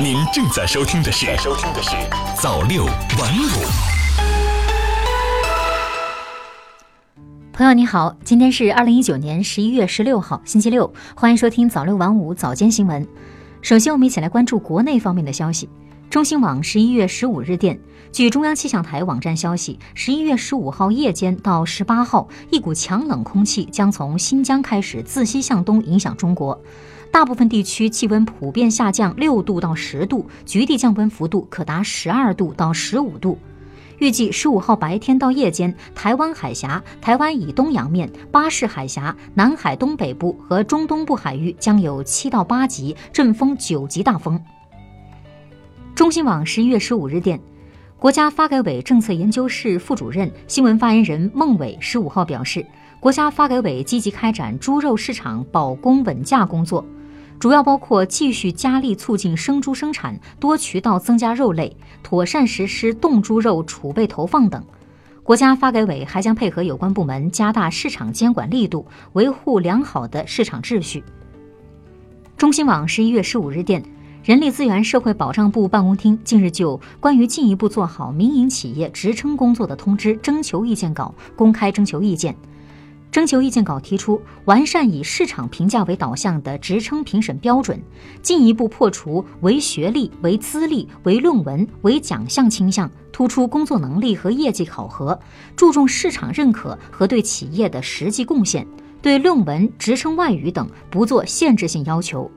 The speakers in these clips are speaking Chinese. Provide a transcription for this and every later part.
您正在收听的是《收听的是早六晚五》。朋友你好，今天是二零一九年十一月十六号，星期六，欢迎收听早六晚五早间新闻。首先，我们一起来关注国内方面的消息。中新网十一月十五日电，据中央气象台网站消息，十一月十五号夜间到十八号，一股强冷空气将从新疆开始自西向东影响中国。大部分地区气温普遍下降六度到十度，局地降温幅度可达十二度到十五度。预计十五号白天到夜间，台湾海峡、台湾以东洋面、巴士海峡、南海东北部和中东部海域将有七到八级阵风、九级大风。中新网十一月十五日电，国家发改委政策研究室副主任、新闻发言人孟伟十五号表示，国家发改委积极开展猪肉市场保供稳价工作。主要包括继续加力促进生猪生产，多渠道增加肉类，妥善实施冻猪肉储备投放等。国家发改委还将配合有关部门加大市场监管力度，维护良好的市场秩序。中新网十一月十五日电，人力资源社会保障部办公厅近日就关于进一步做好民营企业职称工作的通知征求意见稿公开征求意见。征求意见稿提出，完善以市场评价为导向的职称评审标准，进一步破除唯学历、唯资历、唯论文、唯奖项倾向，突出工作能力和业绩考核，注重市场认可和对企业的实际贡献，对论文、职称外语等不做限制性要求。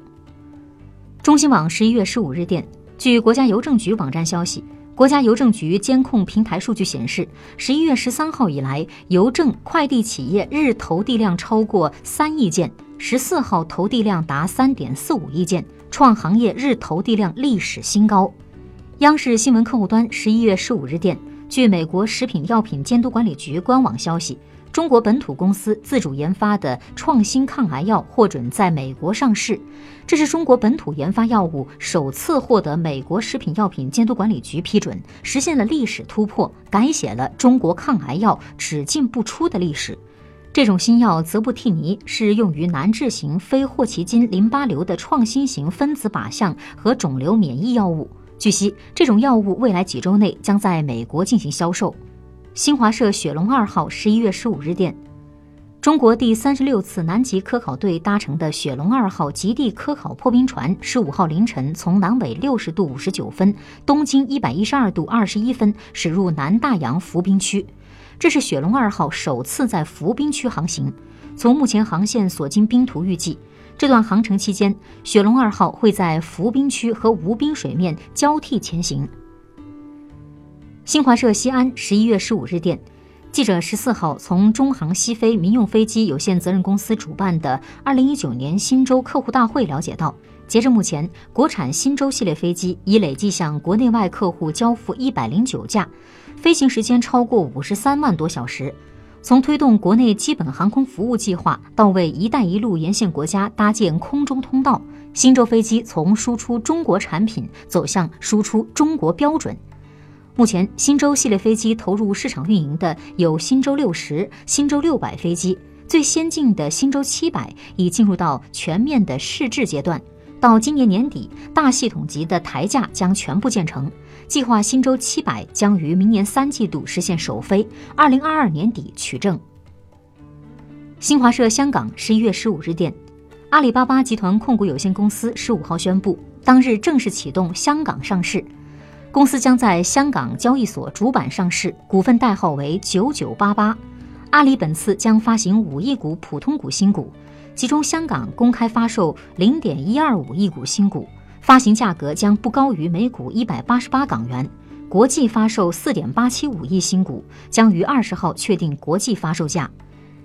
中新网十一月十五日电，据国家邮政局网站消息。国家邮政局监控平台数据显示，十一月十三号以来，邮政快递企业日投递量超过三亿件，十四号投递量达三点四五亿件，创行业日投递量历史新高。央视新闻客户端十一月十五日电，据美国食品药品监督管理局官网消息。中国本土公司自主研发的创新抗癌药获准在美国上市，这是中国本土研发药物首次获得美国食品药品监督管理局批准，实现了历史突破，改写了中国抗癌药只进不出的历史。这种新药泽布替尼是用于难治型非霍奇金淋巴瘤的创新型分子靶向和肿瘤免疫药物。据悉，这种药物未来几周内将在美国进行销售。新华社雪龙二号十一月十五日电，中国第三十六次南极科考队搭乘的雪龙二号极地科考破冰船十五号凌晨从南纬六十度五十九分、东经一百一十二度二十一分驶入南大洋浮冰区，这是雪龙二号首次在浮冰区航行。从目前航线所经冰图预计，这段航程期间，雪龙二号会在浮冰区和无冰水面交替前行。新华社西安十一月十五日电，记者十四号从中航西飞民用飞机有限责任公司主办的二零一九年新舟客户大会了解到，截至目前，国产新舟系列飞机已累计向国内外客户交付一百零九架，飞行时间超过五十三万多小时。从推动国内基本航空服务计划到为“一带一路”沿线国家搭建空中通道，新舟飞机从输出中国产品走向输出中国标准。目前，新舟系列飞机投入市场运营的有新舟六十、新舟六百飞机，最先进的新舟七百已进入到全面的试制阶段。到今年年底，大系统级的台架将全部建成。计划新舟七百将于明年三季度实现首飞，二零二二年底取证。新华社香港十一月十五日电，阿里巴巴集团控股有限公司十五号宣布，当日正式启动香港上市。公司将在香港交易所主板上市，股份代号为九九八八。阿里本次将发行五亿股普通股新股，其中香港公开发售零点一二五亿股新股，发行价格将不高于每股一百八十八港元；国际发售四点八七五亿新股，将于二十号确定国际发售价。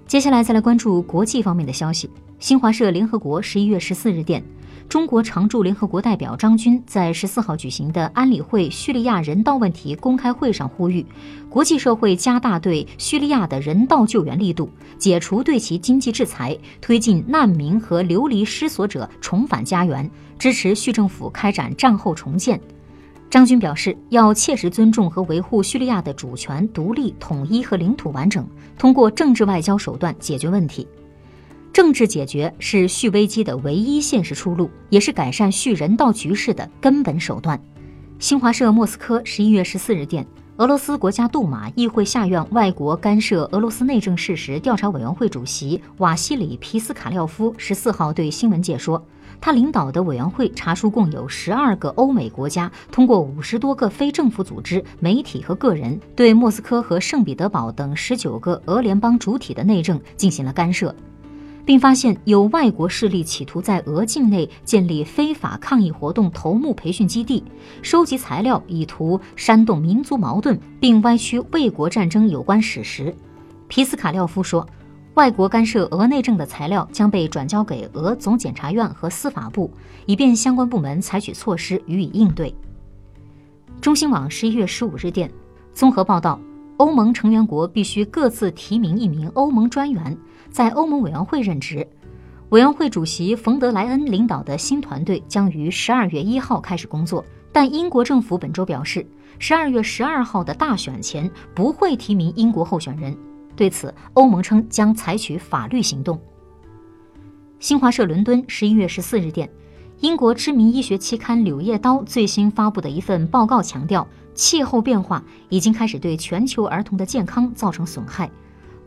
接下来再来关注国际方面的消息。新华社联合国十一月十四日电。中国常驻联合国代表张军在十四号举行的安理会叙利亚人道问题公开会上呼吁，国际社会加大对叙利亚的人道救援力度，解除对其经济制裁，推进难民和流离失所者重返家园，支持叙政府开展战后重建。张军表示，要切实尊重和维护叙利亚的主权、独立、统一和领土完整，通过政治外交手段解决问题。政治解决是叙危机的唯一现实出路，也是改善叙人道局势的根本手段。新华社莫斯科十一月十四日电，俄罗斯国家杜马议会下院外国干涉俄罗斯内政事实调查委员会主席瓦西里皮斯卡廖夫十四号对新闻界说，他领导的委员会查出共有十二个欧美国家通过五十多个非政府组织、媒体和个人，对莫斯科和圣彼得堡等十九个俄联邦主体的内政进行了干涉。并发现有外国势力企图在俄境内建立非法抗议活动头目培训基地，收集材料以图煽动民族矛盾，并歪曲卫国战争有关史实。皮斯卡廖夫说，外国干涉俄内政的材料将被转交给俄总检察院和司法部，以便相关部门采取措施予以应对。中新网十一月十五日电，综合报道，欧盟成员国必须各自提名一名欧盟专员。在欧盟委员会任职，委员会主席冯德莱恩领导的新团队将于十二月一号开始工作。但英国政府本周表示，十二月十二号的大选前不会提名英国候选人。对此，欧盟称将采取法律行动。新华社伦敦十一月十四日电，英国知名医学期刊《柳叶刀》最新发布的一份报告强调，气候变化已经开始对全球儿童的健康造成损害。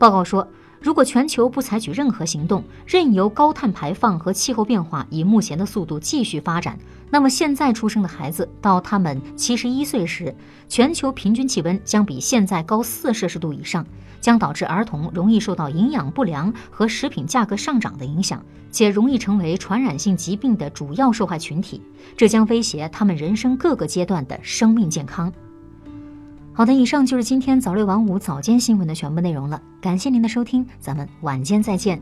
报告说。如果全球不采取任何行动，任由高碳排放和气候变化以目前的速度继续发展，那么现在出生的孩子到他们七十一岁时，全球平均气温将比现在高四摄氏度以上，将导致儿童容易受到营养不良和食品价格上涨的影响，且容易成为传染性疾病的主要受害群体，这将威胁他们人生各个阶段的生命健康。好的，以上就是今天早六晚五早间新闻的全部内容了。感谢您的收听，咱们晚间再见。